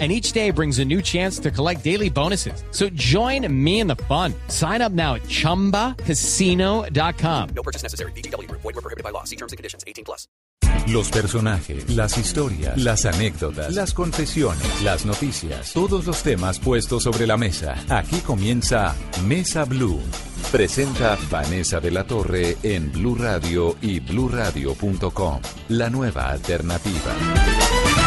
and each day brings a new chance to collect daily bonuses. So join me in the fun. Sign up now at ChumbaCasino.com. No purchase necessary. BGW. Void were prohibited by law. See terms and conditions. 18 plus. Los personajes, las historias, las anécdotas, las confesiones, las noticias, todos los temas puestos sobre la mesa. Aquí comienza Mesa Blue. Presenta Vanessa de la Torre en Blue Radio y BlueRadio.com. La nueva alternativa.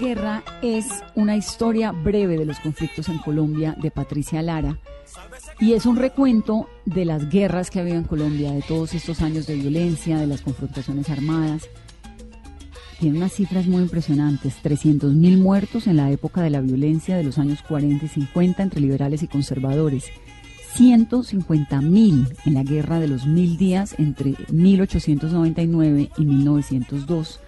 Guerra es una historia breve de los conflictos en Colombia de Patricia Lara y es un recuento de las guerras que ha habido en Colombia, de todos estos años de violencia, de las confrontaciones armadas. Tiene unas cifras muy impresionantes, 300.000 muertos en la época de la violencia de los años 40 y 50 entre liberales y conservadores, 150.000 en la guerra de los mil días entre 1899 y 1902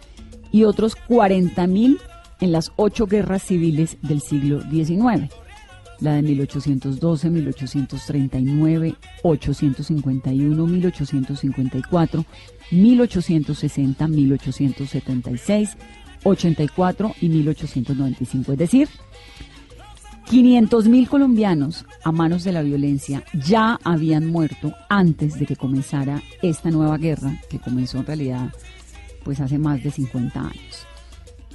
y otros 40.000 en las ocho guerras civiles del siglo XIX. La de 1812, 1839, 851, 1854, 1860, 1876, 84 y 1895. Es decir, 500.000 colombianos a manos de la violencia ya habían muerto antes de que comenzara esta nueva guerra, que comenzó en realidad pues hace más de 50 años.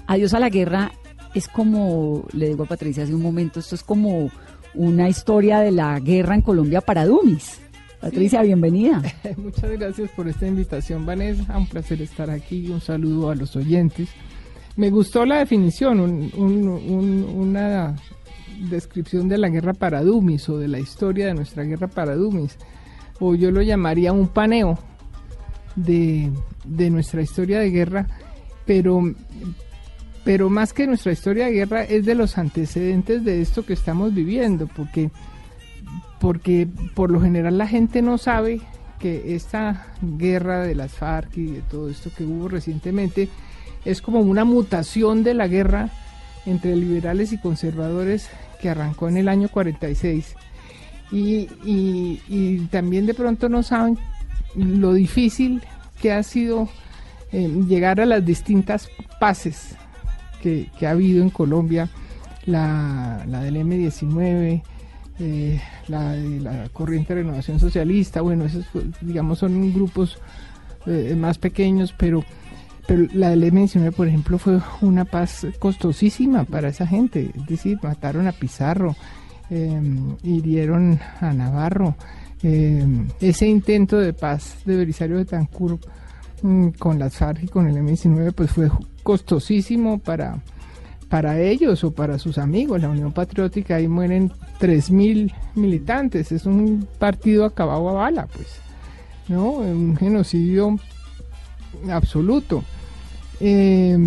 Adiós a la guerra es como, le digo a Patricia hace un momento, esto es como una historia de la guerra en Colombia para Dumis. Patricia, bienvenida. Muchas gracias por esta invitación, Vanessa. Un placer estar aquí. Un saludo a los oyentes. Me gustó la definición, un- un- un- una descripción de la guerra para Dumis o de la historia de nuestra guerra para Dumis. O yo lo llamaría un paneo de, de nuestra historia de guerra, pero, pero más que nuestra historia de guerra es de los antecedentes de esto que estamos viviendo, porque porque por lo general la gente no sabe que esta guerra de las FARC y de todo esto que hubo recientemente es como una mutación de la guerra entre liberales y conservadores que arrancó en el año 46. Y, y- y también de pronto no saben lo difícil que ha sido eh, llegar a las distintas paces que, ha habido en Colombia, la, del M19, eh, la de la corriente de renovación socialista, bueno, esos digamos son grupos eh, más pequeños, pero, pero la del M19, por ejemplo, fue una paz costosísima para esa gente, es decir, mataron a Pizarro, eh, hirieron a Navarro, ese intento de paz de Belisario de Tancur con las FARC y con el M19, pues fue costosísimo para para ellos o para sus amigos. La Unión Patriótica ahí mueren 3.000 militantes. Es un partido acabado a bala, pues. ¿No? Un genocidio absoluto. Eh,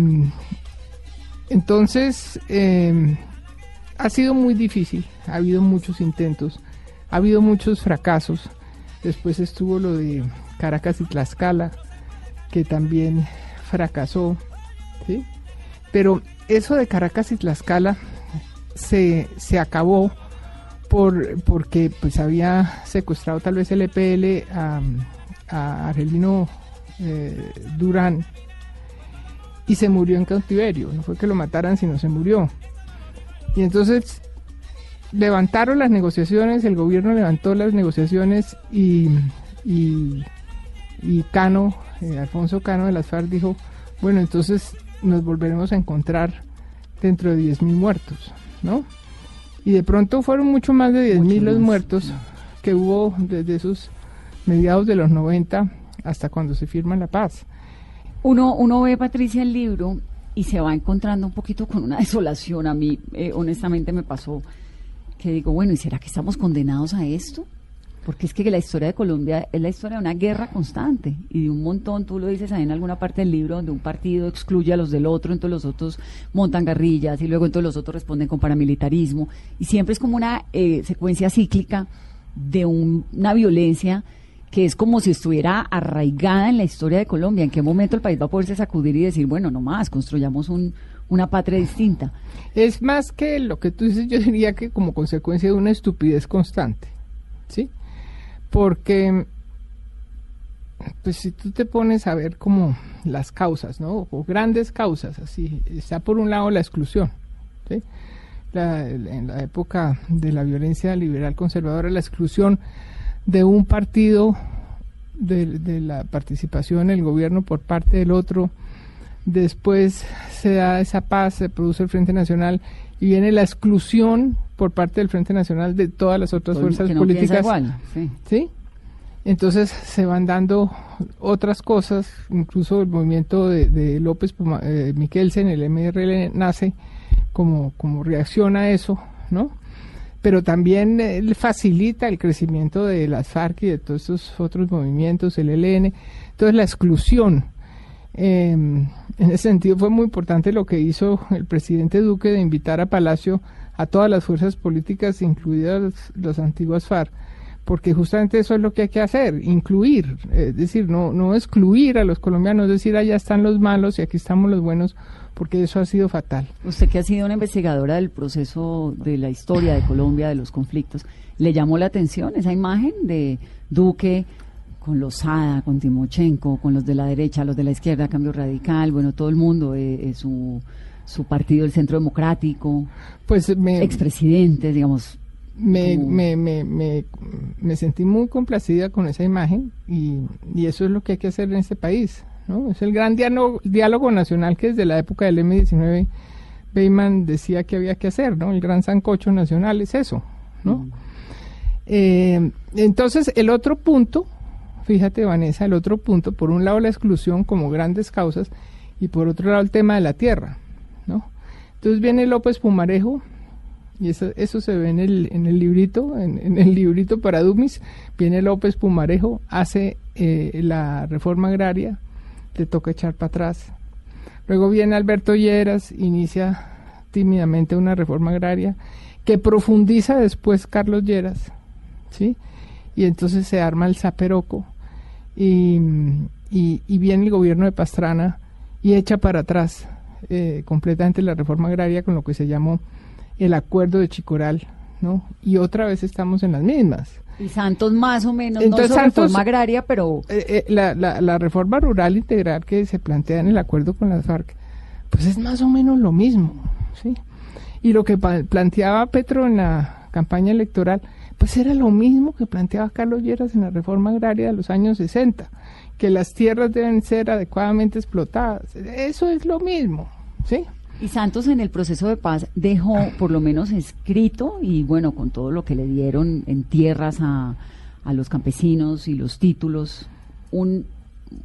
entonces, eh, ha sido muy difícil. Ha habido muchos intentos. Ha habido muchos fracasos. Después estuvo lo de Caracas y Tlaxcala, que también fracasó. Pero eso de Caracas y Tlaxcala se, se acabó por, porque pues había secuestrado tal vez el EPL a, a Argelino eh, Durán y se murió en cautiverio. No fue que lo mataran, sino se murió. Y entonces levantaron las negociaciones, el gobierno levantó las negociaciones y, y, y Cano, eh, Alfonso Cano de las FARC dijo, bueno, entonces nos volveremos a encontrar dentro de 10.000 muertos, ¿no? Y de pronto fueron mucho más de 10.000 Mucho los muertos que hubo desde esos mediados de los 90 hasta cuando se firma la paz. Uno, uno ve, Patricia, el libro y se va encontrando un poquito con una desolación. A mí, eh, honestamente, me pasó que digo, bueno, ¿y será que estamos condenados a esto? Porque es que la historia de Colombia es la historia de una guerra constante y de un montón, tú lo dices ahí en alguna parte del libro, donde un partido excluye a los del otro, entonces los otros montan guerrillas y luego entonces los otros responden con paramilitarismo. Y siempre es como una eh, secuencia cíclica de un- una violencia que es como si estuviera arraigada en la historia de Colombia. ¿En qué momento el país va a poderse sacudir y decir, bueno, no más, construyamos un, una patria distinta? Es más que lo que tú dices, yo diría que como consecuencia de una estupidez constante, ¿sí? Porque, pues si tú te pones a ver como las causas, ¿no? O grandes causas, así, está por un lado la exclusión, ¿sí? En la época de la violencia liberal conservadora, la exclusión de un partido de, de la participación en el gobierno por parte del otro, después se da esa paz, se produce el Frente Nacional y viene la exclusión por parte del Frente Nacional de todas las otras fuerzas no políticas. igual, sí. ¿sí? Entonces se van dando otras cosas, incluso el movimiento de, de López Puma- eh, Miquelsen, el MRL, nace como, como reacción a eso, ¿no? Pero también eh, facilita el crecimiento de las FARC y de todos estos otros movimientos, el ELN. Entonces la exclusión. eh, en ese sentido fue muy importante lo que hizo el presidente Duque de invitar a Palacio a todas las fuerzas políticas, incluidas las antiguas FARC, porque justamente eso es lo que hay que hacer, incluir, es decir, no, no excluir a los colombianos, decir, allá están los malos y aquí estamos los buenos, porque eso ha sido fatal. Usted que ha sido una investigadora del proceso de la historia de Colombia, de los conflictos, ¿le llamó la atención esa imagen de Duque con los Sada, con Timochenko, con los de la derecha, los de la izquierda, Cambio Radical, bueno, todo el mundo, eh, eh, su, su partido, el Centro Democrático, Pues me, expresidentes, digamos, me, como- me, me, me, me sentí muy complacida con esa imagen y, y eso es lo que hay que hacer en este país. ¿no? Es el gran diálogo, diálogo nacional que desde la época del M19 Beyman decía que había que hacer, ¿no? El gran sancocho nacional es eso, ¿no? Eh, entonces, el otro punto, fíjate Vanessa, el otro punto, por un lado la exclusión como grandes causas y por otro lado el tema de la tierra, ¿no? Entonces viene López Pumarejo y eso, se ve en el, en el librito, en, el librito para Dumis, viene López Pumarejo, hace eh, la reforma agraria, le toca echar para atrás. Luego viene Alberto Lleras, inicia tímidamente una reforma agraria que profundiza después Carlos Lleras, ¿sí? Y entonces se arma el zaperoco y, y viene el gobierno de Pastrana y echa para atrás eh, completamente la reforma agraria con lo que se llamó el acuerdo de Chicoral, ¿no? Y otra vez estamos en las mismas. y Santos más o menos, Entonces, no es Santos- reforma agraria, pero Eh, eh, la, la, la reforma rural integral que se plantea en el acuerdo con las FARC, pues es más o menos lo mismo, ¿sí? Y lo que planteaba Petro en la campaña electoral, pues era lo mismo que planteaba Carlos Lleras en la reforma agraria de los años 60, que las tierras deben ser adecuadamente explotadas. Eso es lo mismo, ¿sí? Y Santos en el proceso de paz dejó por lo menos escrito y bueno, con todo lo que le dieron en tierras a, a los campesinos y los títulos, un,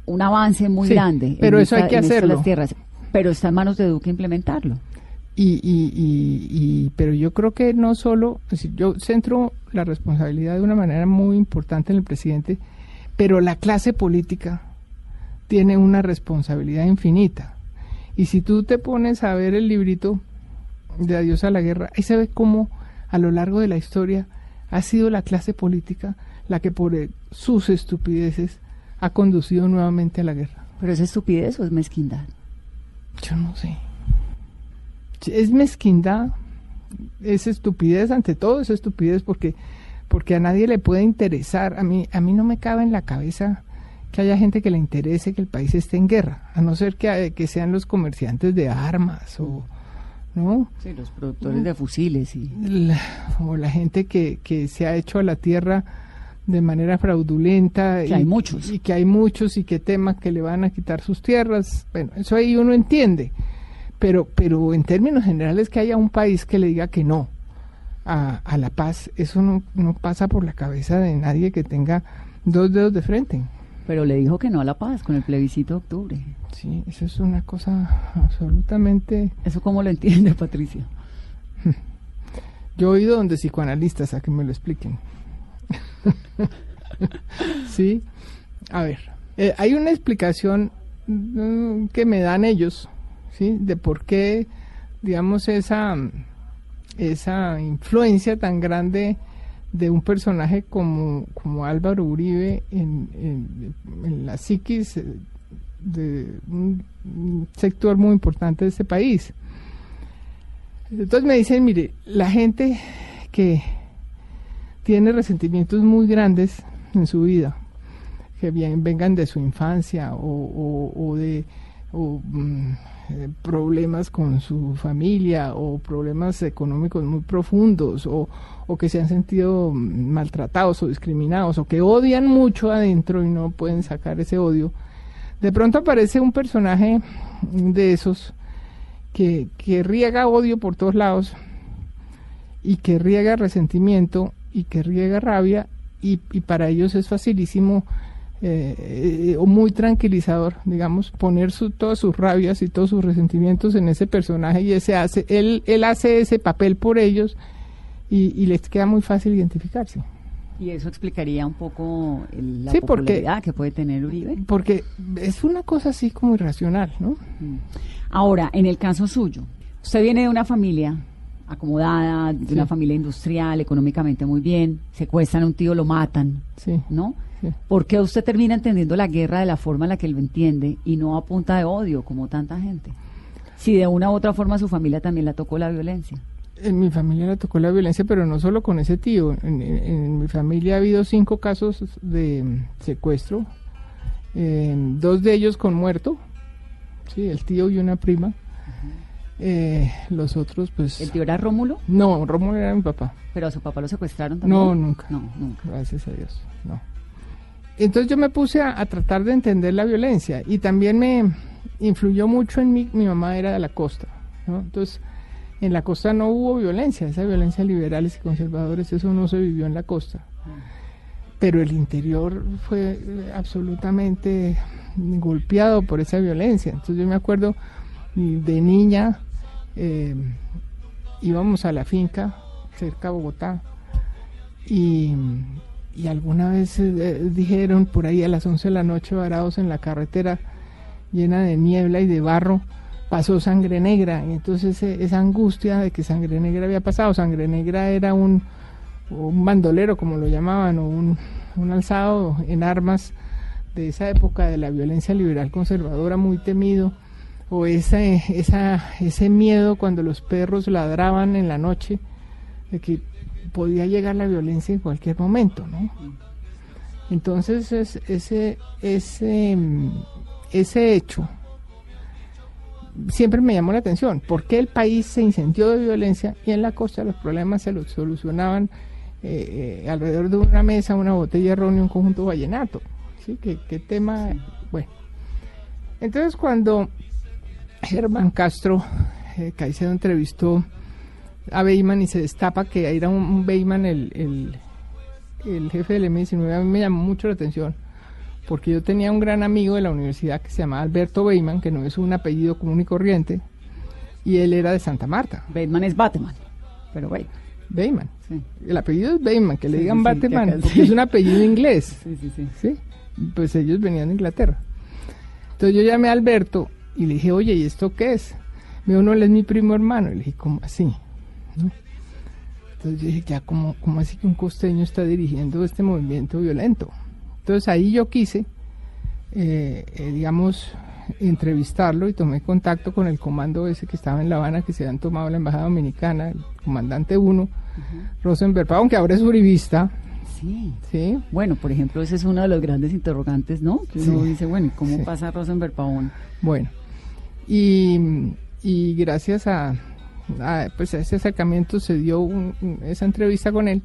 un avance muy Sí, grande. pero en eso hay que hacerlo. las tierras. Pero está en manos de Duque implementarlo. Y, y, y, y- pero yo creo que no solo, es decir, yo centro la responsabilidad de una manera muy importante en el presidente, pero la clase política tiene una responsabilidad infinita. Y si tú te pones a ver el librito de Adiós a la Guerra, ahí se ve cómo a lo largo de la historia ha sido la clase política la que por eh, sus estupideces ha conducido nuevamente a la guerra. Pero es estupidez o es mezquindad. Yo no sé. Es mezquindad, es estupidez, ante todo es estupidez porque, porque a nadie le puede interesar. A mí, a mí no me cabe en la cabeza que haya gente que le interese que el país esté en guerra, a no ser que, que sean los comerciantes de armas o ¿no? Sí, los productores de fusiles y... La- o la gente que, que se ha hecho a la tierra de manera fraudulenta. Que hay muchos. Y que hay muchos y que teman que le van a quitar sus tierras. Bueno, eso ahí uno entiende. Pero, pero en términos generales que haya un país que le diga que no a, a la paz, eso no, no pasa por la cabeza de nadie que tenga dos dedos de frente. Pero le dijo que no a la paz con el plebiscito de octubre. Sí, eso es una cosa absolutamente... ¿Eso cómo lo entiende, Patricia? Yo he ido donde psicoanalistas a que me lo expliquen. sí, a ver, eh, hay una explicación mm, que me dan ellos, ¿sí? De por qué, digamos, esa, esa influencia tan grande de un personaje como, como Álvaro Uribe en, en- la psiquis eh, de un, sector muy importante de este país. Entonces me dicen, mire, la gente que tiene resentimientos muy grandes en su vida, que vengan de su infancia o, de o, mm, problemas con su familia o problemas económicos muy profundos o, o que se han sentido maltratados o discriminados o que odian mucho adentro y no pueden sacar ese odio, de pronto aparece un personaje de esos que, que riega odio por todos lados y que riega resentimiento y que riega rabia y, y para ellos es facilísimo eh, eh, o muy tranquilizador, digamos, poner su, todas sus rabias y todos sus resentimientos en ese personaje y ese hace, él, él hace ese papel por ellos y, y les queda muy fácil identificarse. Y eso explicaría un poco el- la Sí, porque- que puede tener Uribe. Porque es una cosa así como irracional, ¿no? Ahora, en el caso suyo, usted viene de una familia acomodada, de Sí. una familia industrial, económicamente muy bien, secuestran a un tío, lo matan, Sí. ¿no? ¿Por qué usted termina entendiendo la guerra de la forma en la que él lo entiende y no a punta de odio como tanta gente? Si de una u otra forma su familia también la tocó la violencia. En mi familia le tocó la violencia, pero no solo con ese tío. En, en- en mi familia ha habido cinco casos de secuestro, eh, dos de ellos con muerto, sí, el tío y una prima. Eh, los otros, pues... ¿El tío era Rómulo? No, Rómulo era mi papá. ¿Pero a su papá lo secuestraron también? No, nunca. No, nunca. Gracias a Dios, no. Entonces yo me puse a, tratar de entender la violencia y también me influyó mucho en mí, mi mamá era de la costa, ¿no? Entonces en la costa no hubo violencia, esa violencia liberales y conservadores, eso no se vivió en la costa. Pero el interior fue eh, absolutamente golpeado por esa violencia. Entonces yo me acuerdo de niña, eh, íbamos a la finca cerca de Bogotá y, y alguna vez eh, dijeron por ahí a las 11 de la noche varados en la carretera llena de niebla y de barro pasó sangre negra. Y entonces eh, esa angustia de que sangre negra había pasado. Sangre negra era un, un bandolero como lo llamaban o un, un alzado en armas de esa época de la violencia liberal conservadora muy temido. O ese, esa, ese miedo cuando los perros ladraban en la noche de que podía llegar la violencia en cualquier momento, ¿no? Entonces es- ese, ese, mm, ese hecho siempre me llamó la atención. ¿Por qué el país se incendió de violencia y en la costa los problemas se los solucionaban eh, eh, alrededor de una mesa, una botella de ron y un conjunto vallenato? ¿Sí? ¿Qué, qué tema? Bueno. Entonces cuando Germán Castro eh, Caicedo entrevistó a Beyman y se destapa que era un, un Beyman el, el, el jefe del M19, a mí me llamó mucho la atención porque yo tenía un gran amigo de la universidad que se llamaba Alberto Beyman, que no es un apellido común y corriente, y él era de Santa Marta, Bateman es Batman. Pero bueno, Beyman. sí. El apellido es Beyman, que le Sí, digan sí, acá porque sí. es un apellido inglés. Sí, sí, sí. ¿sí? Pues ellos venían de Inglaterra. Entonces yo llamé a Alberto y le dije, oye, ¿y esto qué es? Me dijo, no, él es mi primo hermano. Y le dije, ¿cómo así? ¿No? Entonces yo dije, ya, ¿cómo, ¿cómo así que un costeño está dirigiendo este movimiento violento? Entonces ahí yo quise, eh, eh, digamos, entrevistarlo y tomé contacto con el comando ese que estaba en La Habana, que se habían tomado la Embajada Dominicana, el comandante 1, Rosenberg Pavón, que ahora es uribista, Sí. ¿sí? Bueno, por ejemplo, ese es uno de los grandes interrogantes, ¿no? Que uno Sí. dice, bueno, ¿y cómo Sí. pasa Rosenberg Pavón? Bueno, y, y gracias a, pues ese acercamiento se dio un- un- esa entrevista con él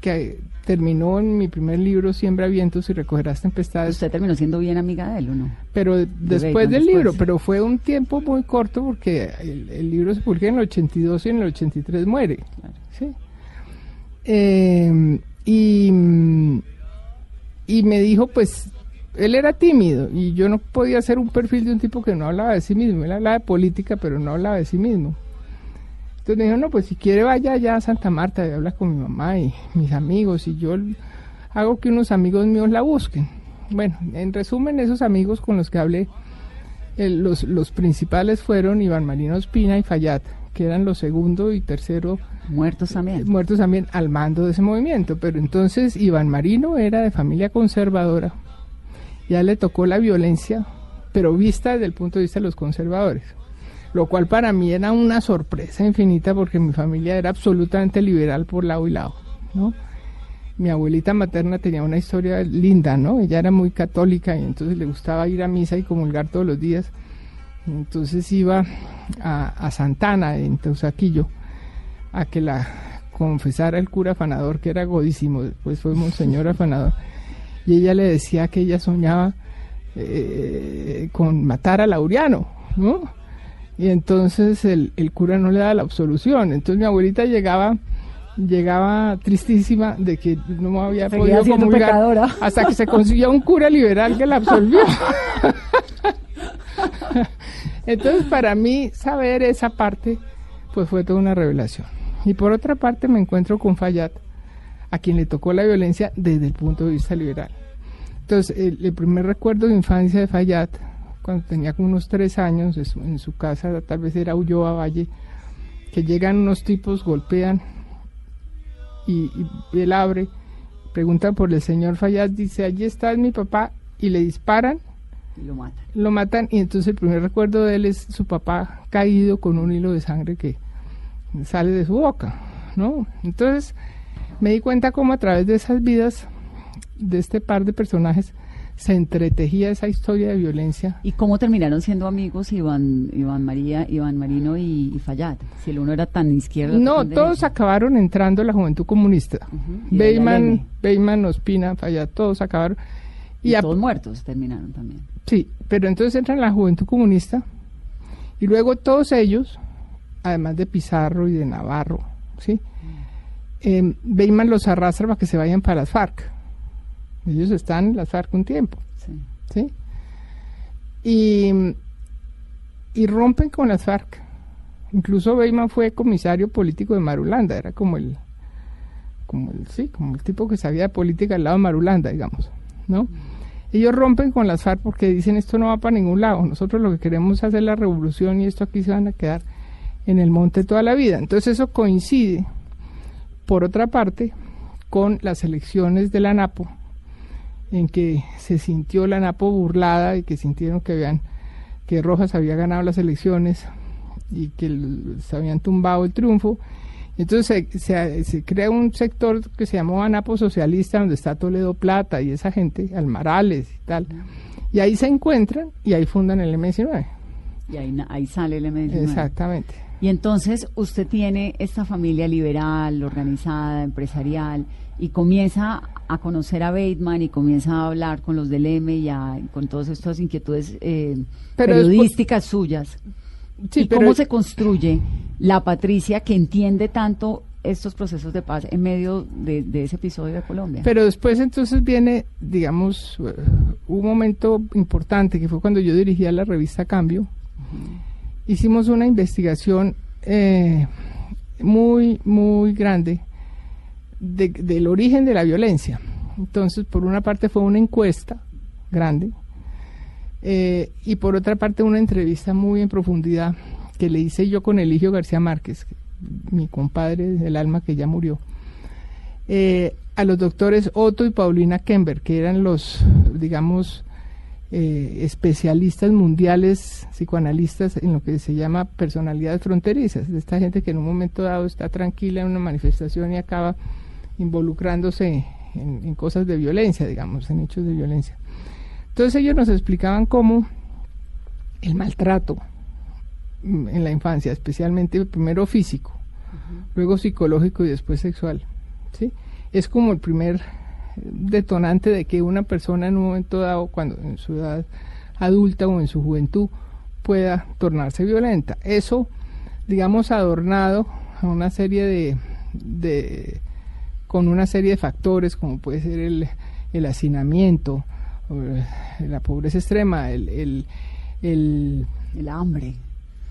que terminó en mi primer libro Siembra vientos y recogerás tempestades Usted terminó siendo bien amiga de él, ¿o no? pero después del después. libro, pero fue un tiempo muy corto porque el, el libro se publica en el 82 y en el 83 muere. ¿sí? Eh, y, y me dijo, pues, él era tímido y yo no podía hacer un perfil de un tipo que no hablaba de sí mismo. Él hablaba de política, pero no hablaba de sí mismo. Entonces me dijo, no, pues si quiere vaya allá a Santa Marta y habla con mi mamá y mis amigos y yo hago que unos amigos míos la busquen. Bueno, en resumen, esos amigos con los que hablé, los, los principales fueron Iván Marino Espina y Fayad, que eran los segundo y tercero Muertos también. muertos también al mando de ese movimiento. Pero entonces Iván Marino era de familia conservadora. Ya le tocó la violencia, pero vista desde el punto de vista de los conservadores. Lo cual para mí era una sorpresa infinita porque mi familia era absolutamente liberal por lado y lado, ¿no? Mi abuelita materna tenía una historia linda, ¿no? Ella era muy católica y entonces le gustaba ir a misa y comulgar todos los días. Entonces iba a, a Santana, en Teusaquillo, a que la confesara el cura afanador, que era godísimo, después fue monseñor afanador. Y ella le decía que ella soñaba eh, con matar a Laureano, ¿no? Y entonces el, el cura no le da la absolución. Entonces mi abuelita llegaba llegaba tristísima de que no había Seguía podido comulgar pecadora. hasta que se consiguió un cura liberal que la absolvió. Entonces, para mí, saber esa parte, pues fue toda una revelación. Y por otra parte, me encuentro con Fayad, a quien le tocó la violencia desde el punto de vista liberal. Entonces, el, el primer recuerdo de infancia de Fayad, cuando tenía como unos tres años, en su, casa, tal vez era Ulloa Valle, que llegan unos tipos, golpean, y, y él abre, preguntan por el señor Fayad, dice, allí está mi papá, y le disparan Y lo matan. lo matan y entonces el primer recuerdo de él es su papá caído con un hilo de sangre que sale de su boca, ¿no? Entonces me di cuenta cómo a través de esas vidas de este par de personajes se entretejía esa historia de violencia. ¿Y cómo terminaron siendo amigos Iván, Iván María, Iván Marino y, y Fayad? Si el uno era tan izquierdo. No, tan todos acabaron entrando a la juventud comunista. Ahí la Beyman. Beyman, Ospina, Fayad, todos acabaron. Y, a- todos muertos terminaron también. Sí, pero entonces entran la juventud comunista y luego todos ellos, además de Pizarro y de Navarro, ¿sí? Eh, Beyman los arrastra para que se vayan para las FARC. Ellos están en las FARC un tiempo, Sí. ¿sí? Y, y rompen con las FARC. Incluso Beyman fue comisario político de Marulanda, era como el, como el, sí, como el tipo que sabía de política al lado de Marulanda, digamos, ¿no? Ellos rompen con las FARC porque dicen esto no va para ningún lado. Nosotros lo que queremos es hacer la revolución y esto aquí se van a quedar en el monte toda la vida. Entonces eso coincide, por otra parte, con las elecciones de la NAPO, en que se sintió la NAPO burlada y que sintieron que habían que Rojas había ganado las elecciones y que se habían tumbado el triunfo. Entonces se, se- se crea un sector que se llamó ANAPO Socialista, donde está Toledo Plata y esa gente, Almarales y tal. Y ahí se encuentran y ahí fundan el M19. Y ahí, ahí sale el M19. Exactamente. Y entonces usted tiene esta familia liberal, organizada, empresarial, y comienza a conocer a Bateman y comienza a hablar con los del M y a- con todas estas inquietudes eh, periodísticas suyas. Sí, ¿Y pero cómo se construye la Patricia que entiende tanto estos procesos de paz en medio de, de ese episodio de Colombia? Pero después entonces viene, digamos, eh, un momento importante que fue cuando yo dirigía la revista Cambio. Hicimos una investigación eh, muy, muy grande de- del origen de la violencia. Entonces, por una parte fue una encuesta grande eh, y por otra parte una entrevista muy en profundidad que le hice yo con Eligio García Márquez, mi compadre del alma que ya murió eh, a los doctores Otto y Paulina Kember, que eran los, digamos, eh, especialistas mundiales, psicoanalistas en lo que se llama personalidades fronterizas, de esta gente que en un momento dado está tranquila en una manifestación y acaba involucrándose en, en cosas de violencia, digamos, en hechos de violencia. Entonces ellos nos explicaban cómo el maltrato mm, en la infancia, especialmente primero físico, luego psicológico y después sexual. ¿sí? Es como el primer detonante de que una persona en un momento dado, cuando en su edad adulta o en su juventud, pueda tornarse violenta. Eso, digamos, adornado a una serie de, de con una serie de factores como puede ser el, el hacinamiento, eh, la pobreza extrema, el, el, el, El hambre.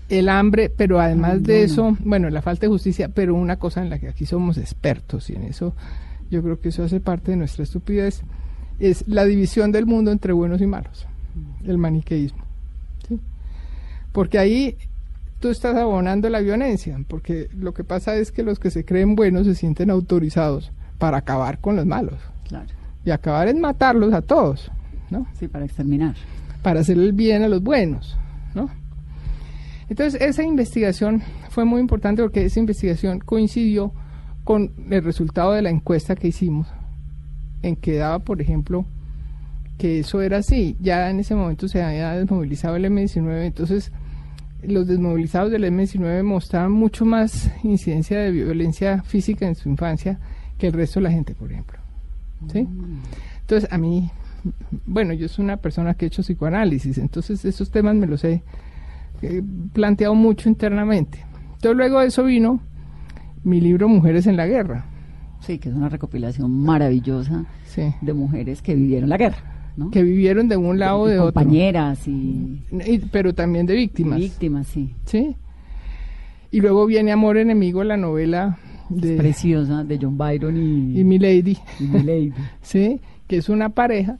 el hambre, pero además Ay, de eso, bueno, la falta de justicia, pero una cosa en la que aquí somos expertos y en eso yo creo que eso hace parte de nuestra estupidez, es la división del mundo entre buenos y malos, el maniqueísmo. ¿sí? Porque ahí tú estás abonando la violencia, porque lo que pasa es que los que se creen buenos se sienten autorizados para acabar con los malos. Claro. Y acabar es matarlos a todos, ¿no? Sí, para exterminar. para hacer el bien a los buenos, ¿no? Entonces, esa investigación fue muy importante porque esa investigación coincidió con el resultado de la encuesta que hicimos, en que daba, por ejemplo, que eso era así. Ya en ese momento se había desmovilizado el M19, entonces los desmovilizados del M19 mostraban mucho más incidencia de violencia física en su infancia que el resto de la gente, por ejemplo. ¿Sí? Entonces, a mí, bueno, yo soy una persona que he hecho psicoanálisis, entonces esos temas me los he eh, planteado mucho internamente. Entonces, luego de eso vino mi libro Mujeres en la Guerra. Sí, que es una recopilación maravillosa Sí. de mujeres que vivieron la guerra, ¿no? Que vivieron de un lado o de otro. compañeras y Y- pero también de víctimas. víctimas, sí. ¿sí? Y luego viene Amor Enemigo, la novela de Preciosa, de John Byron y, y Mi Lady, y Milady. ¿sí? Que es una pareja,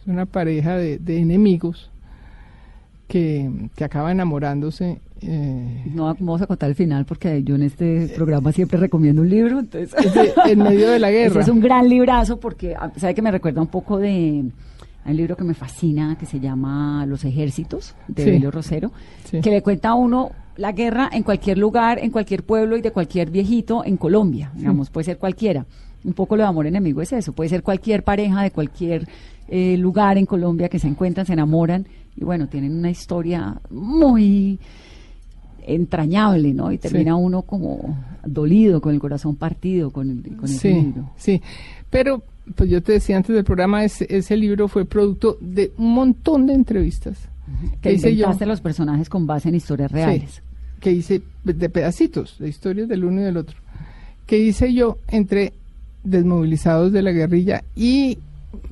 es una pareja de, de enemigos que, que acaba enamorándose. Eh, No vamos a contar el final porque yo en este programa siempre recomiendo un libro, entonces en medio de la guerra. es un gran librazo porque ah, sabe que me recuerda un poco de un libro que me fascina que se llama Los ejércitos de Sí. Belio Rosero, Sí. que le cuenta a uno la guerra en cualquier lugar, en cualquier pueblo y de cualquier viejito en Colombia, digamos, puede ser cualquiera. Un poco lo de amor enemigo es eso, puede ser cualquier pareja de cualquier eh, lugar en Colombia que se encuentran, se enamoran y bueno, tienen una historia muy entrañable, ¿no? Y termina uno como dolido, con el corazón partido con, el, con ese Sí, libro. sí. Pero, pues yo te decía antes del programa, ese, ese libro fue producto de un montón de entrevistas Que hice yo. inventaste los personajes con base en historias reales. que hice de pedacitos, de historias del uno y del otro, que hice yo entre desmovilizados de la guerrilla y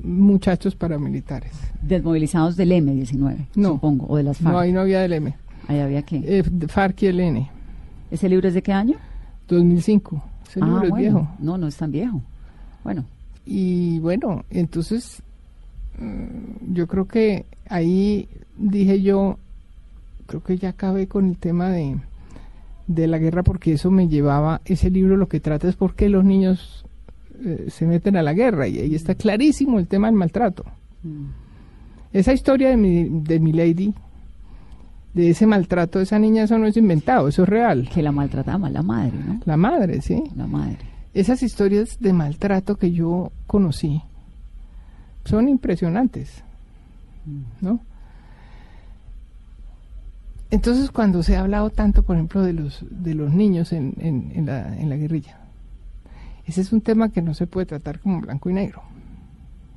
muchachos paramilitares. Desmovilizados del M19, No. supongo, o de las FARC. No, ahí no había del M. Ahí había que. Eh, FARC y el N. ¿Ese libro es de qué año? 2005. Ese libro es Ah, viejo. No, no es tan viejo. Bueno, Y bueno, entonces mm, yo creo que ahí dije yo, creo que ya acabé con el tema de, de la guerra porque eso me llevaba, ese libro lo que trata es por qué los niños eh, se meten a la guerra y ahí está clarísimo el tema del maltrato. Esa historia de mi, de mi lady, de ese maltrato de esa niña, eso no es inventado, eso es real. que la maltrataba la madre, ¿no? La madre, ¿sí? La madre. Esas historias de maltrato que yo conocí son impresionantes, ¿no? Entonces, cuando se ha hablado tanto, por ejemplo, de los, de los niños en, en, en la, en la guerrilla, ese es un tema que no se puede tratar como blanco y negro,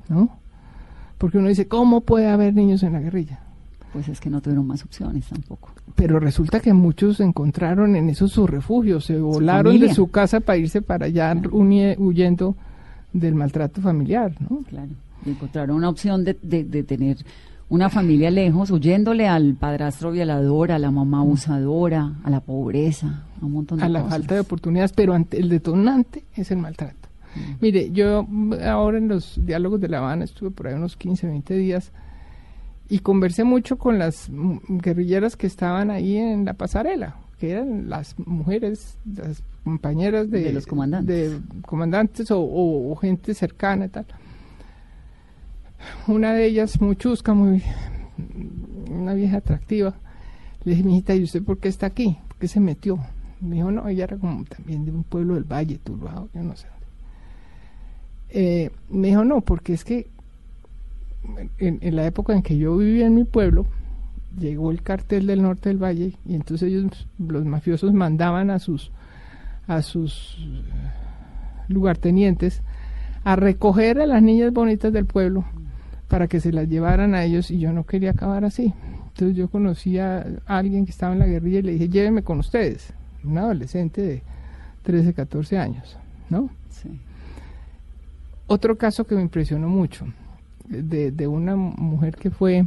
¿no? Porque uno dice, ¿cómo puede haber niños en la guerrilla? Pues es que no tuvieron más opciones tampoco. Pero resulta que muchos encontraron en esos sus refugios, se volaron de su casa para irse para allá huye- huyendo del maltrato familiar, ¿no? Claro. Y encontraron una opción de, de, de tener una familia lejos, huyéndole al padrastro violador, a la mamá abusadora, a la pobreza, a un montón de a la cosas. falta de oportunidades, pero ante el detonante es el maltrato. Mire, yo mm, ahora en los diálogos de La Habana estuve por ahí unos 15, 20 días y conversé mucho con las guerrilleras que estaban ahí en la pasarela, que eran las mujeres, las compañeras de, De los comandantes. de comandantes o, o- o gente cercana y tal. Una de ellas, muy chusca, muy, una vieja atractiva, le dije, mijita, ¿y usted por qué está aquí? ¿Por qué se metió? Me dijo, no, ella era como también de un pueblo del Valle, Turbado, yo no sé. Eh, me dijo, no, porque es que en, en la época en que yo vivía en mi pueblo, llegó el cartel del norte del valle y entonces ellos, los mafiosos, mandaban a sus a sus eh, lugartenientes a recoger a las niñas bonitas del pueblo para que se las llevaran a ellos y yo no quería acabar así. Entonces yo conocí a alguien que estaba en la guerrilla y le dije, llévenme con ustedes, un adolescente de 13, 14 años, ¿no? Sí. Otro caso que me impresionó mucho, de, de una mujer que fue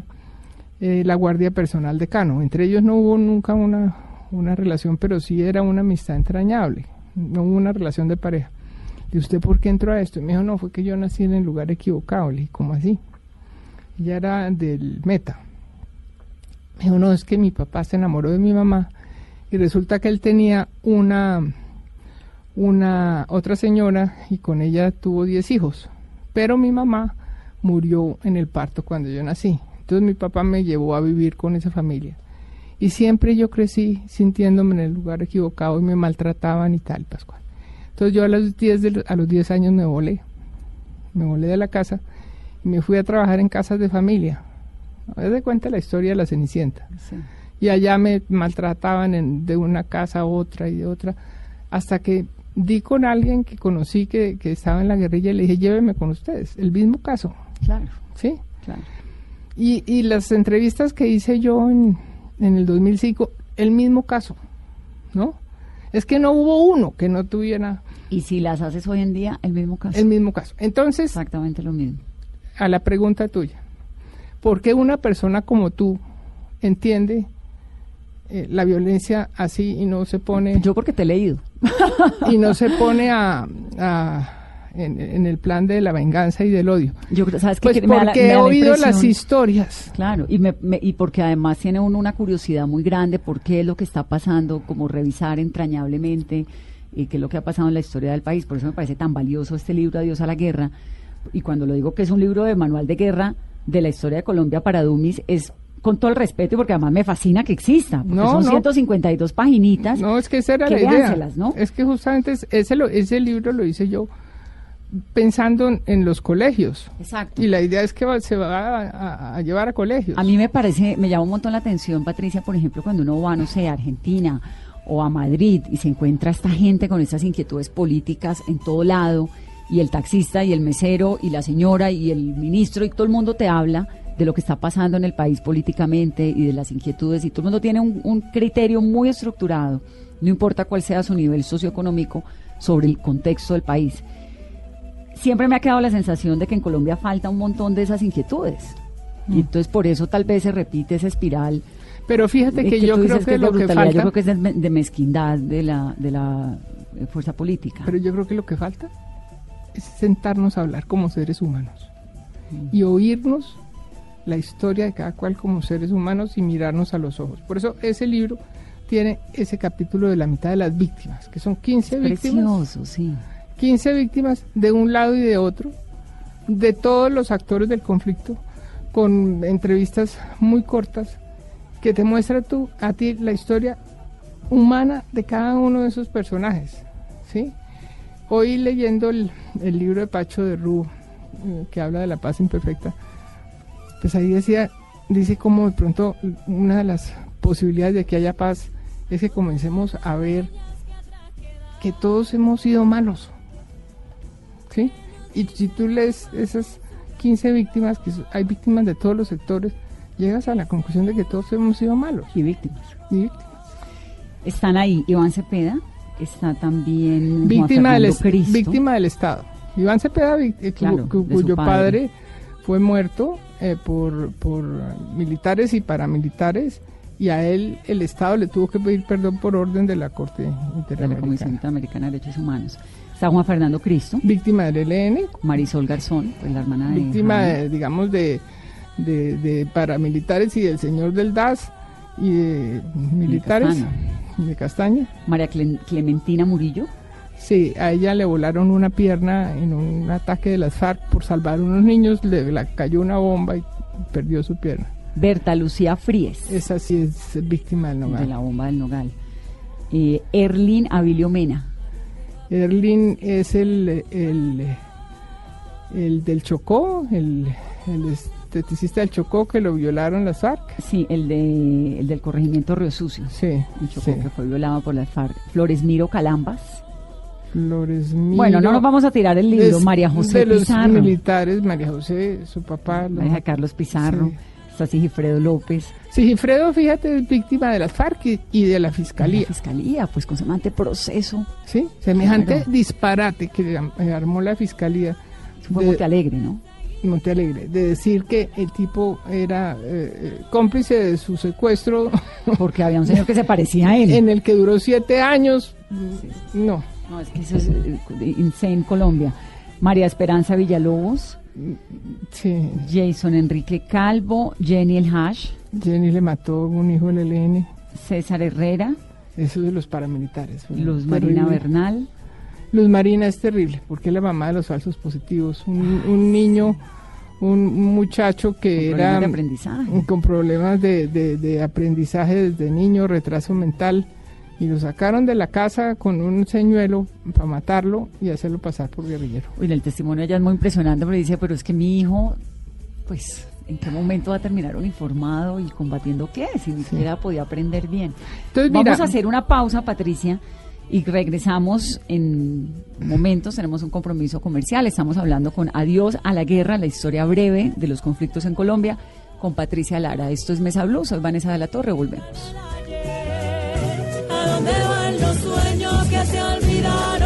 eh, la guardia personal de Cano. Entre ellos no hubo nunca una, una relación, pero sí era una amistad entrañable, no hubo una relación de pareja. ¿Y usted por qué entró a esto? Y me dijo, no, fue que yo nací en el lugar equivocado. Le dije, ¿cómo así? Ella era del Meta. Me dijo, no, es que mi papá se enamoró de mi mamá y resulta que él tenía una, una otra señora y con ella tuvo 10 hijos. Pero mi mamá murió en el parto cuando yo nací. Entonces mi papá me llevó a vivir con esa familia. Y siempre yo crecí sintiéndome en el lugar equivocado y me maltrataban y tal, Pascual. Entonces yo a los 10, de lo- a los 10 años me volé. Me volé de la casa y me fui a trabajar en casas de familia. Haz de cuenta la historia de la Cenicienta. Sí. Y allá me maltrataban en- de una casa a otra y de otra, hasta que di con alguien que conocí que, que estaba en la guerrilla y le dije, lléveme con ustedes. El mismo caso, Claro, ¿sí? claro. Y, y las entrevistas que hice yo en, en el 2005, el mismo caso, ¿no? Es que no hubo uno que no tuviera Y si las haces hoy en día, el mismo caso. el mismo caso. Entonces, Exactamente lo mismo. a la pregunta tuya, ¿por qué una persona como tú entiende eh, la violencia así y no se pone Yo porque te he leído. y no se pone a, a- en, en el plan de la venganza y del odio? Yo, ¿sabes? Pues Que me da la- porque me da he la oído las impresión- historias. Claro, y, me, me- y porque además tiene uno una curiosidad muy grande por qué es lo que está pasando, como revisar entrañablemente y qué es lo que ha pasado en la historia del país. Por eso me parece tan valioso este libro, Adiós a la Guerra. Y cuando lo digo que es un libro de manual de guerra de la historia de Colombia para Dummies, es con todo el respeto y porque además me fascina que exista. Porque No, son no. 152 paginitas. No, es que esa era que la idea. ¿no? Es que justamente es- ese, lo- ese libro lo hice yo pensando en, los colegios. Exacto. Y la idea es que va- se va a, a- a llevar a colegios. A mí me parece, me llama un montón la atención, Patricia, por ejemplo, cuando uno va, no sé, a Argentina o a Madrid y se encuentra esta gente con esas inquietudes políticas en todo lado, y el taxista y el mesero y la señora y el ministro y todo el mundo te habla de lo que está pasando en el país políticamente y de las inquietudes, y todo el mundo tiene un, un criterio muy estructurado, no importa cuál sea su nivel socioeconómico, sobre el contexto del país. Siempre me ha quedado la sensación de que en Colombia falta un montón de esas inquietudes. Mm. Y entonces por eso tal vez se repite esa espiral. Pero fíjate que, yo creo que, lo que falta, Yo creo que es de mezquindad de la, de la eh, fuerza política. pero yo creo que lo que falta es sentarnos a hablar como seres humanos Mm. y oírnos la historia de cada cual como seres humanos y mirarnos a los ojos. Por eso ese libro tiene ese capítulo de la mitad de las víctimas, que son 15 víctimas. Precioso, sí. 15 víctimas de un lado y de otro, de todos los actores del conflicto, con entrevistas muy cortas, que te muestra tú, a ti la historia humana de cada uno de esos personajes. ¿sí? Hoy leyendo el, el libro de Pacho de Rú, eh, que habla de la paz imperfecta, pues ahí decía, dice como de pronto una de las posibilidades de que haya paz es que comencemos a ver que todos hemos sido malos. ¿Sí? Y si tú lees esas 15 víctimas, que hay víctimas de todos los sectores, llegas a la conclusión de que todos hemos sido malos. Y víctimas. y víctimas. Están ahí Iván Cepeda, está también Víctima, del, Cristo. víctima del Estado. Iván Cepeda, eh, Claro, cu- cuyo padre. padre fue muerto eh, por, por militares y paramilitares, y a él el Estado le tuvo que pedir perdón por orden de la Corte de la Comisión Interamericana. Interamericana de Derechos Humanos. Está Juan Fernando Cristo, Víctima del ELN, Marisol Garzón, pues la hermana de víctima, de, digamos, de, de, de paramilitares y del señor del DAS y de militares de Castaña. María Cle- Clementina Murillo, Sí, a ella le volaron una pierna en un ataque de las FARC por salvar a unos niños, le la cayó una bomba y perdió su pierna. Berta Lucía Fríes, Esa sí es víctima del de nogal. la bomba del Nogal, eh, Erlin Avilio Mena, Erlin es el, el, el del Chocó, el, el esteticista del Chocó que lo violaron las FARC. Sí, el, de, el del corregimiento Río Sucio. Sí, El Chocó, sí. que fue violado por las FARC. Flores Miro Calambas. Flores Miro. Bueno, no nos vamos a tirar el libro. Es María José de los Pizarro. militares, María José, su papá. María Carlos Pizarro. Sí. Está Sigifredo López. Sigifredo, fíjate, es víctima de las FARC y- de la La fiscalía. fiscalía, pues con semejante proceso. ¿Sí? Semejante Claro. disparate que eh, armó la fiscalía Fue de Monte Alegre, ¿no? Monte Alegre, de decir que el tipo era eh, eh, cómplice de su secuestro Porque había un señor que se parecía a él. en el que duró siete años. No, No, es que eso es insane Colombia. María Esperanza Villalobos, sí. Jason Enrique Calvo, Jenny El Hash, Jenny le mató un hijo del ELN. César Herrera, Eso de los paramilitares. Luz. Marina Bernal. Luz Marina es terrible porque es la mamá de los falsos positivos. Un, un niño, un muchacho que con era problemas de aprendizaje. con problemas de, de- de aprendizaje desde niño, retraso mental, y lo sacaron de la casa con un señuelo para matarlo y hacerlo pasar por guerrillero. Uy, el testimonio ya es muy impresionante porque dice, pero es que mi hijo, pues, ¿en qué momento va a terminar uniformado y combatiendo qué? Si ni siquiera podía aprender bien. Entonces, Vamos mira, a hacer una pausa, Patricia, y regresamos en momentos. Tenemos un compromiso comercial. Estamos hablando con Adiós a la Guerra, la historia breve de los conflictos en Colombia, con Patricia Lara. Esto es Mesa Blue, soy Vanessa de la Torre, volvemos. ¿A dónde van los sueños que se olvidaron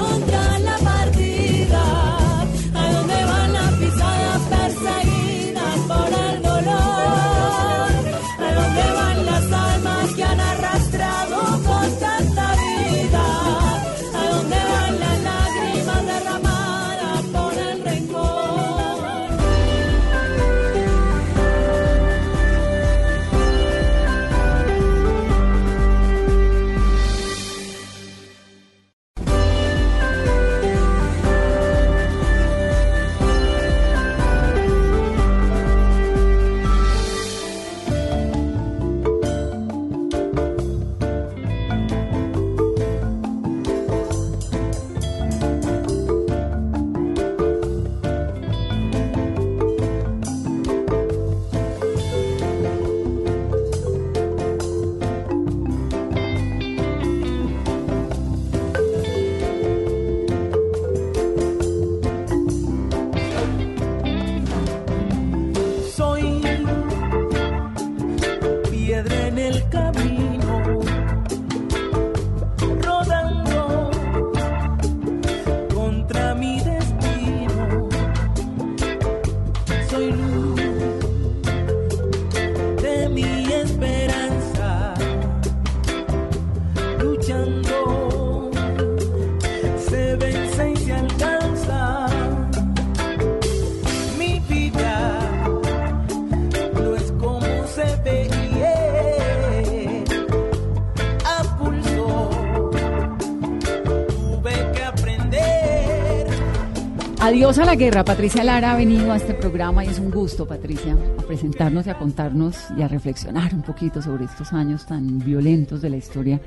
Adiós a la guerra. Patricia Lara ha venido a este programa y es un gusto, Patricia, a presentarnos y a contarnos y a reflexionar un poquito sobre estos años tan violentos de la historia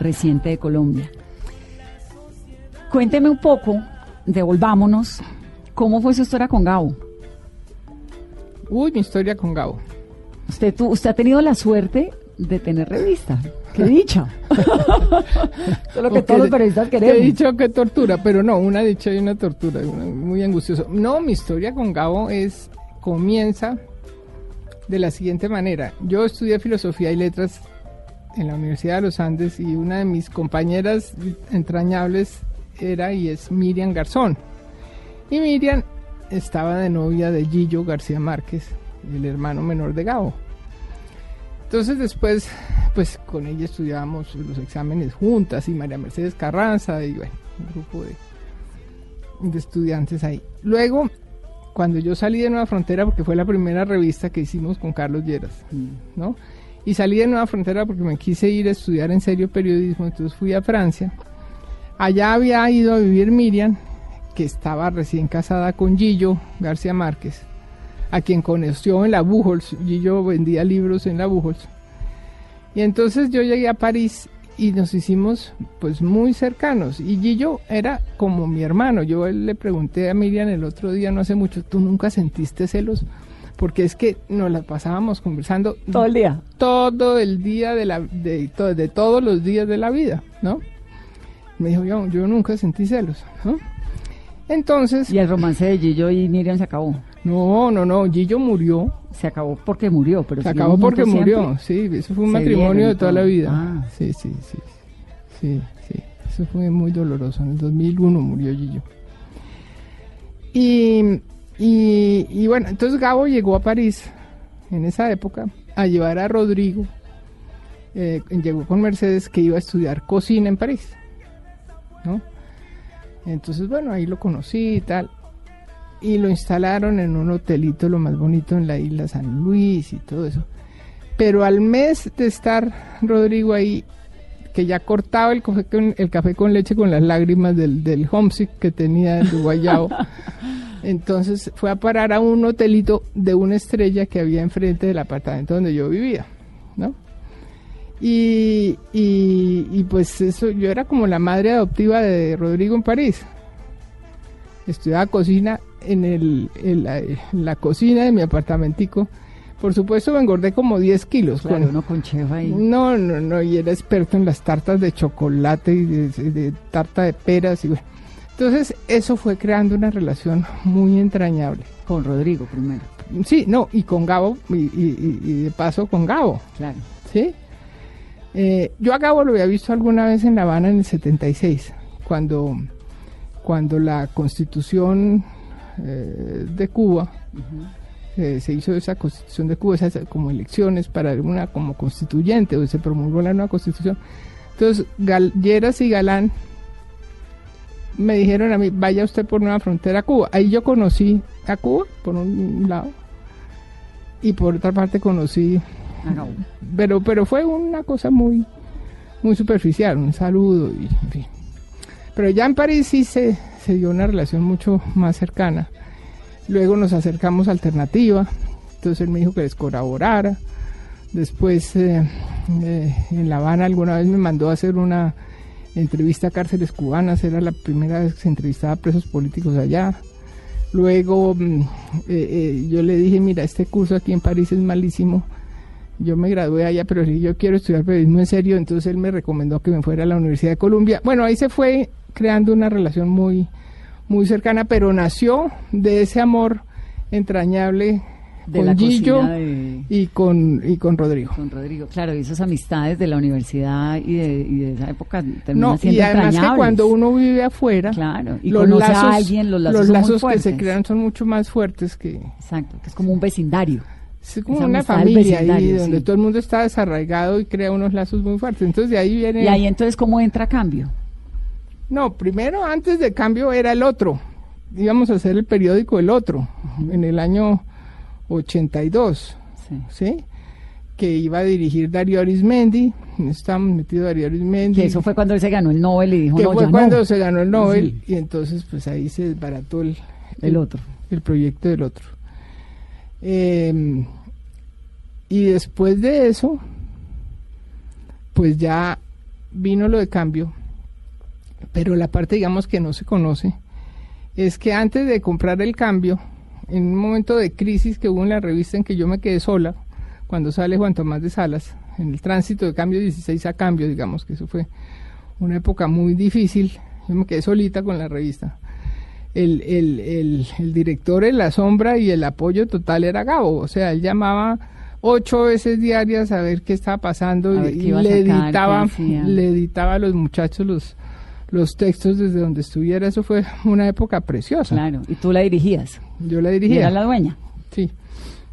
reciente de Colombia. Cuénteme un poco, devolvámonos, ¿cómo fue su historia con Gabo? uy, mi historia con Gabo. Usted, tu- usted ha tenido la suerte de tener revista. ¡Qué dicha! Eso es lo que Porque todos los periodistas queremos. dicho que tortura, pero no, una dicha y una tortura, muy angustioso. No, mi historia con Gabo es, comienza de la siguiente manera. Yo estudié filosofía y letras en la Universidad de los Andes y una de mis compañeras entrañables era y es Miriam Garzón. Y Miriam estaba de novia de Gillo García Márquez, el hermano menor de Gabo. Entonces después, pues con ella estudiábamos los exámenes juntas y María Mercedes Carranza y bueno, un grupo de, de estudiantes ahí. Luego, cuando yo salí de Nueva Frontera, porque fue la primera revista que hicimos con Carlos Lleras, ¿no? Y salí de Nueva Frontera porque me quise ir a estudiar en serio periodismo, entonces fui a Francia. Allá había ido a vivir Miriam, que estaba recién casada con Gillo García Márquez, a quien conoció en la Buchholz. Gillo vendía libros en la Buchholz. Y entonces yo llegué a París y nos hicimos pues muy cercanos. Y Gillo era como mi hermano. Yo le pregunté a Miriam el otro día, no hace mucho, ¿tú nunca sentiste celos? porque es que nos la pasábamos conversando Todo el día. todo el día de la de, de todos los días de la vida, ¿no? Me dijo, yo, yo nunca sentí celos, ¿no? Entonces, Y el romance de Gillo y Miriam se acabó. No, no, no, Gillo murió, Se acabó porque murió, pero se acabó porque murió, siempre. sí, eso fue un Se matrimonio de toda la vida. Ah. Sí, sí, sí, sí, sí, eso fue muy doloroso, en el 2001 murió Gillo. Y, y, y bueno, entonces Gabo llegó a París en esa época a llevar a Rodrigo, eh, llegó con Mercedes que iba a estudiar cocina en París, ¿no? Entonces, bueno, ahí lo conocí y tal. Y lo instalaron en un hotelito, lo más bonito en la isla San Luis y todo eso. Pero al mes de estar Rodrigo ahí, que ya cortaba el café con, el café con leche con las lágrimas del, del homesick que tenía el Guayao, entonces fue a parar a un hotelito de una estrella que había enfrente del apartamento donde yo vivía, ¿no? Y, y, y pues eso, yo era como la madre adoptiva de Rodrigo en París. Estudiaba cocina en, el, en la, en la cocina de mi apartamentico. Por supuesto me engordé como 10 kilos. Claro, con- uno con chef ahí. no, no, no, y era experto en las tartas de chocolate y de, de tarta de peras y bueno. Entonces, eso fue creando una relación muy entrañable. Con Rodrigo primero, Sí, no, y con Gabo, y, y- y- y de paso con Gabo, claro. ¿sí? Eh, yo a Gabo lo había visto alguna vez en La Habana en el 76, cuando, cuando la constitución eh, de Cuba, eh, se hizo esa constitución de Cuba, esas como elecciones para una como constituyente, o se promulgó la nueva constitución. Entonces, Gal- Lleras y Galán me dijeron a mí, vaya usted por Nueva Frontera a Cuba. Ahí yo conocí a Cuba, por un lado, y por otra parte conocí no. pero pero fue una cosa muy muy superficial un saludo y en fin pero ya en París sí se, se dio una relación mucho más cercana luego nos acercamos a alternativa entonces él me dijo que les colaborara después eh, eh, en La Habana alguna vez me mandó a hacer una entrevista a cárceles cubanas era la primera vez que se entrevistaba a presos políticos allá Luego mm, eh, yo le dije, mira, este curso aquí en París es malísimo. Yo me gradué allá, pero si yo quiero estudiar periodismo en serio, entonces él me recomendó que me fuera a la Universidad de Columbia. Bueno, ahí se fue creando una relación muy, muy cercana, pero nació de ese amor entrañable De con la Gillo cocina de, y con, y con Rodrigo. con Rodrigo. Claro, y esas amistades de la universidad y de, y de esa época terminan No, siendo y además que cuando uno vive afuera, Claro, y conoce a alguien, los lazos, muy que se crean son mucho más fuertes que, Exacto, que es como un vecindario. Es como Esa una familia ahí donde sí. todo el mundo está desarraigado y crea unos lazos muy fuertes. Entonces de ahí viene... Y ahí entonces, ¿cómo entra cambio? No, primero antes de cambio era el otro. Íbamos a hacer el periódico El Otro en el año 82, Sí. ¿sí? Que iba a dirigir Darío Arismendi. Estábamos metidos Darío Arismendi. Que eso fue cuando él se ganó el Nobel y dijo, que no, fue ya cuando no. se ganó el Nobel y entonces pues ahí se desbarató el, El otro. el proyecto del otro. Eh, y después de eso, pues ya vino lo de cambio, pero la parte digamos que no se conoce es que antes de comprar el cambio, en un momento de crisis que hubo en la revista en que yo me quedé sola, cuando sale Juan Tomás de Salas, en el tránsito de cambio 16 a cambio, digamos que eso fue una época muy difícil, yo me quedé solita con la revista. El, el, el, el director en la sombra y el apoyo total era Gabo, o sea, él llamaba ocho veces diarias a ver qué estaba pasando y, le editaba, le editaba a los muchachos los, los textos desde donde estuviera, eso fue una época preciosa. Claro, y tú la dirigías. Yo la Y dirigía. era la dueña. Sí,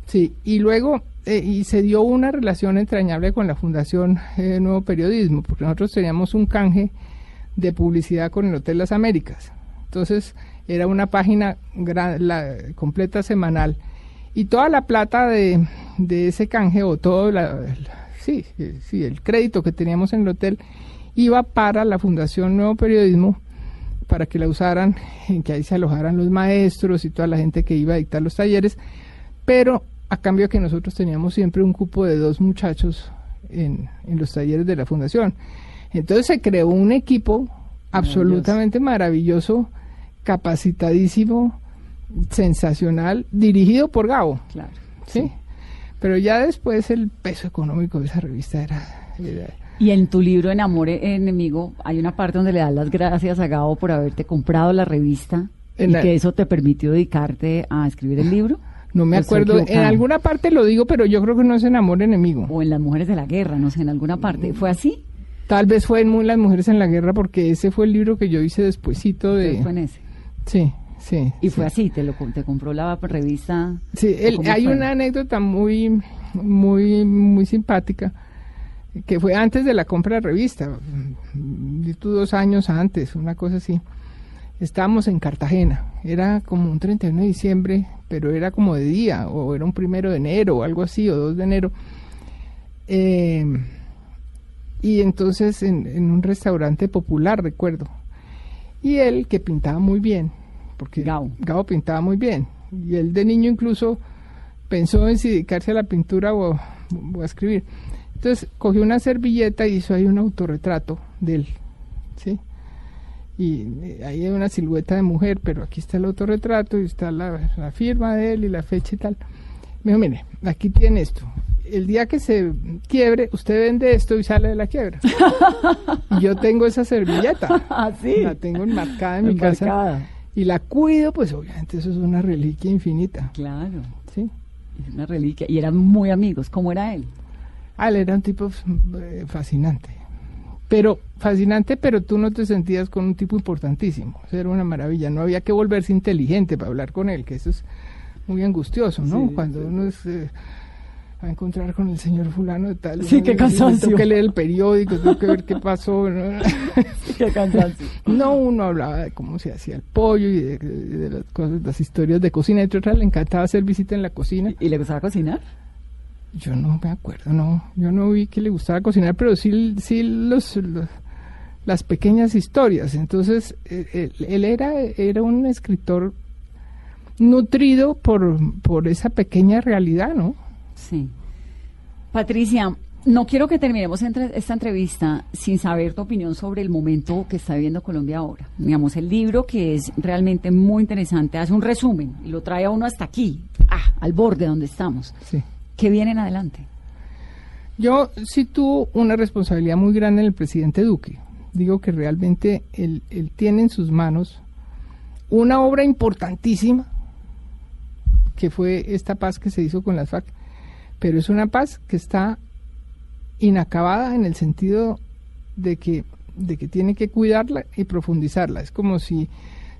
sí. Y luego, eh, y se dio una relación entrañable con la Fundación eh, Nuevo Periodismo, porque nosotros teníamos un canje de publicidad con el Hotel Las Américas. Entonces, era una página gran- la, completa semanal. Y toda la plata de, de ese canje, o todo la, la- sí, eh, sí, el crédito que teníamos en el hotel, iba para la Fundación Nuevo Periodismo para que la usaran, en que ahí se alojaran los maestros y toda la gente que iba a dictar los talleres, pero a cambio que nosotros teníamos siempre un cupo de dos muchachos en, en los talleres de la fundación. Entonces se creó un equipo absolutamente maravilloso, capacitadísimo, sensacional, dirigido por Gabo. Claro. ¿sí? Pero ya después el peso económico de esa revista era... era- Y en tu libro En Amor e- Enemigo hay una parte donde le das las gracias a Gabo por haberte comprado la revista En y la- que eso te permitió dedicarte a escribir el libro. no me ¿O estoy acuerdo, en alguna parte lo digo, pero yo creo que no es en Amor Enemigo. O en Las Mujeres de la Guerra, no sé, en alguna parte. ¿Fue así? Tal vez fue en Las Mujeres en la Guerra, porque ese fue el libro que yo hice despuesito de... Fue en ese. Sí, sí. Y sí. fue así, te, lo, te compró la revista. Sí, ¿O el- hay fue? una anécdota muy, muy, muy simpática que fue antes de la compra de revista, mm, dos años antes, una cosa así. Estábamos en Cartagena, era como un 31 de diciembre, pero era como de día, o era un primero de enero, o algo así, o 2 de enero. Eh, y entonces en, en un restaurante popular, recuerdo. Y él, que pintaba muy bien, porque. Gabo pintaba muy bien, y él de niño incluso pensó en si dedicarse a la pintura o, o a escribir. Entonces cogió una servilleta y hizo ahí un autorretrato de él, ¿sí? Y eh, ahí hay una silueta de mujer, pero aquí está el autorretrato y está la, la firma de él y la fecha y tal. Me dijo, mire, aquí tiene esto. El día que se quiebre, usted vende esto y sale de la quiebra. y yo tengo esa servilleta. Ah, sí. La tengo enmarcada en mi casa. Y la cuido, pues obviamente eso es una reliquia infinita. Claro, ¿sí? es una reliquia. Y eran muy amigos. ¿Cómo era él? Ah, él era un tipo eh, fascinante. Pero fascinante, pero tú no te sentías con un tipo importantísimo. Eso era una maravilla. No había que volverse inteligente para hablar con él, que eso es muy angustioso, ¿no? Sí, Cuando sí. uno es, eh, a encontrar con el señor fulano de tal. Sí, qué cansancio. Tengo que leer el periódico, tengo que ver qué pasó. ¿no? Qué cansancio. No, uno hablaba de cómo se hacía el pollo y de, de- de las cosas, las historias de cocina. Entre otras, le encantaba hacer visita en la cocina. ¿Y le gustaba cocinar? Yo no me acuerdo, no. Yo no vi que le gustaba cocinar, pero sí, sí los, los- las pequeñas historias. Entonces, eh, él, él era, era un escritor nutrido por, por esa pequeña realidad, ¿no? Sí. Patricia, no quiero que terminemos entre- esta entrevista sin saber tu opinión sobre el momento que está viviendo Colombia ahora. Digamos, el libro que es realmente muy interesante, hace un resumen y lo trae a uno hasta aquí, ah, al borde donde estamos. Sí. ¿Qué viene en adelante? Yo sí tuvo una responsabilidad muy grande en el presidente Duque. Digo que realmente él, tiene en sus manos una obra importantísima, que fue esta paz que se hizo con las FARC, pero es una paz que está inacabada en el sentido de que, de que tiene que cuidarla y profundizarla. Es como si,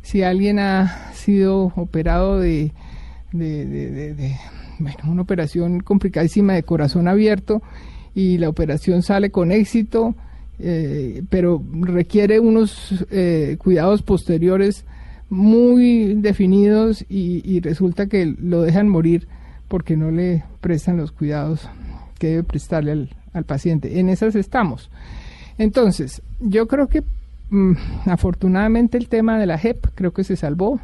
si alguien ha sido operado de- bueno, una operación complicadísima de corazón abierto y la operación sale con éxito, eh, pero requiere unos eh, cuidados posteriores muy definidos y, resulta que lo dejan morir porque no le prestan los cuidados que debe prestarle al, al paciente. En esas estamos. Entonces, yo creo que mm, afortunadamente el tema de la JEP creo que se salvó.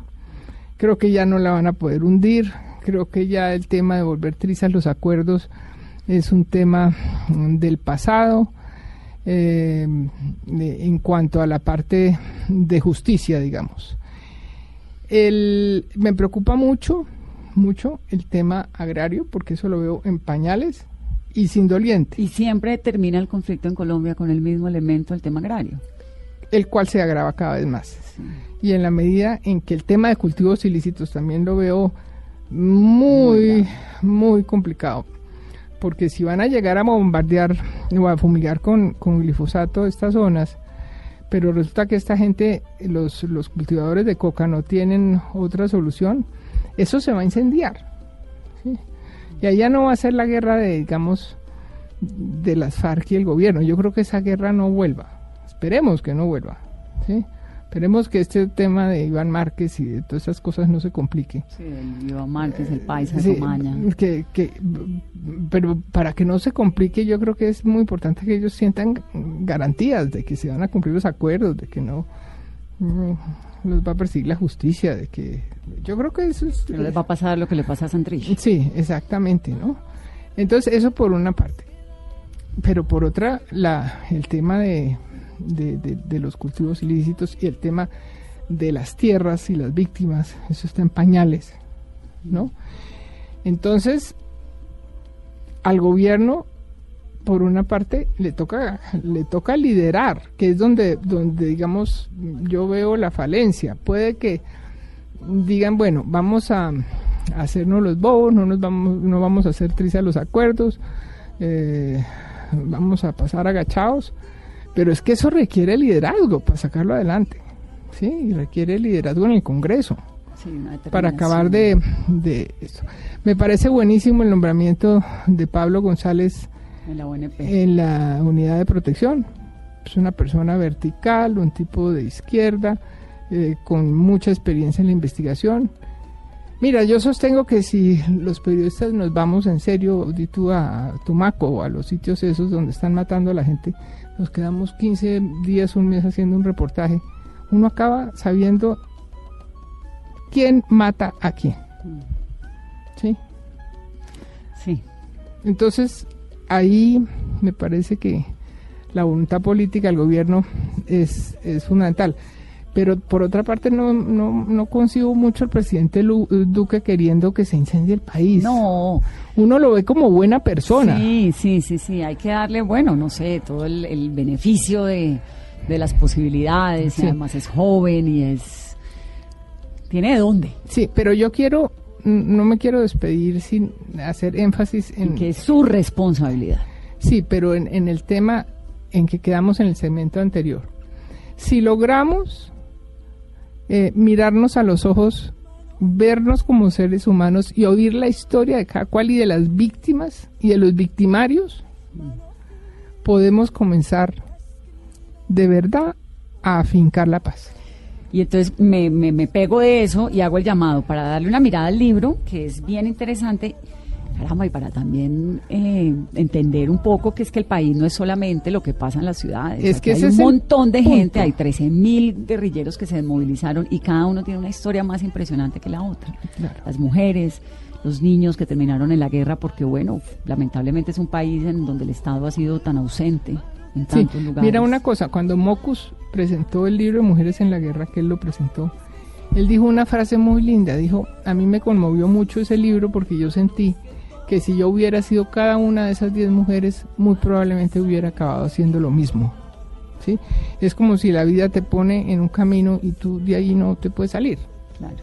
Creo que ya no la van a poder hundir. Creo que ya el tema de volver trizas los acuerdos es un tema mm, del pasado. eh, en cuanto a la parte de justicia, digamos. El, me preocupa mucho, mucho el tema agrario, porque eso lo veo en pañales y sin doliente, Y siempre termina el conflicto en Colombia con el mismo elemento, el tema agrario. el cual se agrava cada vez más. Y en la medida en que el tema de cultivos ilícitos también lo veo muy, muy complicado. Porque si van a llegar a bombardear o a fumigar con, con glifosato estas zonas, pero resulta que esta gente, los, los cultivadores de coca no tienen otra solución, eso se va a incendiar. ¿sí? Y allá no va a ser la guerra de, digamos, de las FARC y el gobierno. Yo creo que esa guerra no vuelva. Esperemos que no vuelva. ¿sí? Esperemos que este tema de Iván Márquez y de todas esas cosas no se complique. Sí, el Iván Márquez, el Paisa, Sí, que, que, pero para que no se complique, yo creo que es muy importante que ellos sientan garantías de que se van a cumplir los acuerdos, de que no mm, los va a perseguir la justicia, de que yo creo que eso es no les va a pasar lo que le pasa a Santrich. Sí, exactamente, ¿no? Entonces, eso por una parte. Pero por otra, la, el tema de, de, los cultivos ilícitos y el tema de las tierras y las víctimas, eso está en pañales, ¿no? Entonces, al gobierno, por una parte, le toca, le toca liderar, que es donde, donde digamos, yo veo la falencia. Puede que digan, bueno, vamos a, a hacernos los bobos, no nos vamos, no vamos a hacer trizas los acuerdos, eh, vamos a pasar agachados, pero es que eso requiere liderazgo para sacarlo adelante, sí, requiere liderazgo en el Congreso Sí, para acabar de, de eso. Me parece buenísimo el nombramiento de Pablo González en la UNP. en la unidad de protección. Es una persona vertical, un tipo de izquierda, eh, con mucha experiencia en la investigación. Mira, yo sostengo que si los periodistas nos vamos en serio, di tú, a Tumaco o a los sitios esos donde están matando a la gente, nos quedamos 15 días, un mes haciendo un reportaje, uno acaba sabiendo quién mata a quién. ¿Sí? Sí. Entonces, ahí me parece que la voluntad política del gobierno es, es fundamental. Pero por otra parte, no, no, no consigo mucho al presidente Lu- Duque queriendo que se incendie el país. No, Uno lo ve como buena persona. sí, sí, sí, sí, hay que darle, bueno, no sé, todo el, el beneficio de, de las posibilidades, Sí. y además es joven y es... Tiene de dónde, Sí, pero yo quiero, no me quiero despedir sin hacer énfasis en... que es su responsabilidad. Sí, pero en, en el tema en que quedamos en el segmento anterior. Si logramos eh, mirarnos a los ojos, vernos como seres humanos y oír la historia de cada cual y de las víctimas y de los victimarios, podemos comenzar de verdad a afincar la paz. Y entonces me, me, me pego de eso y hago el llamado para darle una mirada al libro, que es bien interesante, caramba, y para también eh, entender un poco que es que el país no es solamente lo que pasa en las ciudades. Es que hay un montón de punto. gente, hay 13 mil guerrilleros que se desmovilizaron y cada uno tiene una historia más impresionante que la otra. Claro. Las mujeres, los niños que terminaron en la guerra, porque bueno, lamentablemente es un país en donde el Estado ha sido tan ausente en Sí, tantos lugares. mira una cosa, cuando Mocus presentó el libro de Mujeres en la Guerra, que él lo presentó, él dijo una frase muy linda, dijo, a mí me conmovió mucho ese libro porque yo sentí que si yo hubiera sido cada una de esas 10 mujeres, muy probablemente hubiera acabado haciendo lo mismo. ¿sí? Es como si la vida te pone en un camino y tú de ahí no te puedes salir. Claro.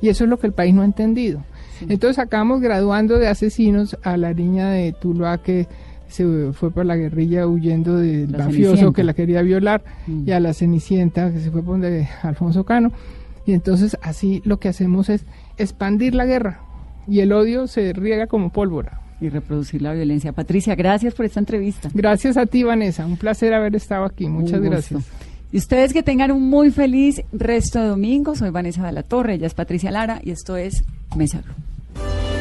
Y eso es lo que el país no ha entendido. Entonces acabamos graduando de asesinos a la niña de Tuluá que se fue por la guerrilla huyendo del La mafioso Cenicienta. que la quería violar Mm. y a la Cenicienta que se fue por donde Alfonso Cano. Y entonces así lo que hacemos es expandir la guerra y el odio se riega como pólvora. Y reproducir la violencia. Patricia, gracias por esta entrevista. Gracias a ti, Vanessa. Un placer haber estado aquí. Muchas gracias. Y ustedes que tengan un muy feliz resto de domingo. Soy Vanessa de la Torre, ella es Patricia Lara y esto es Mesa Blue.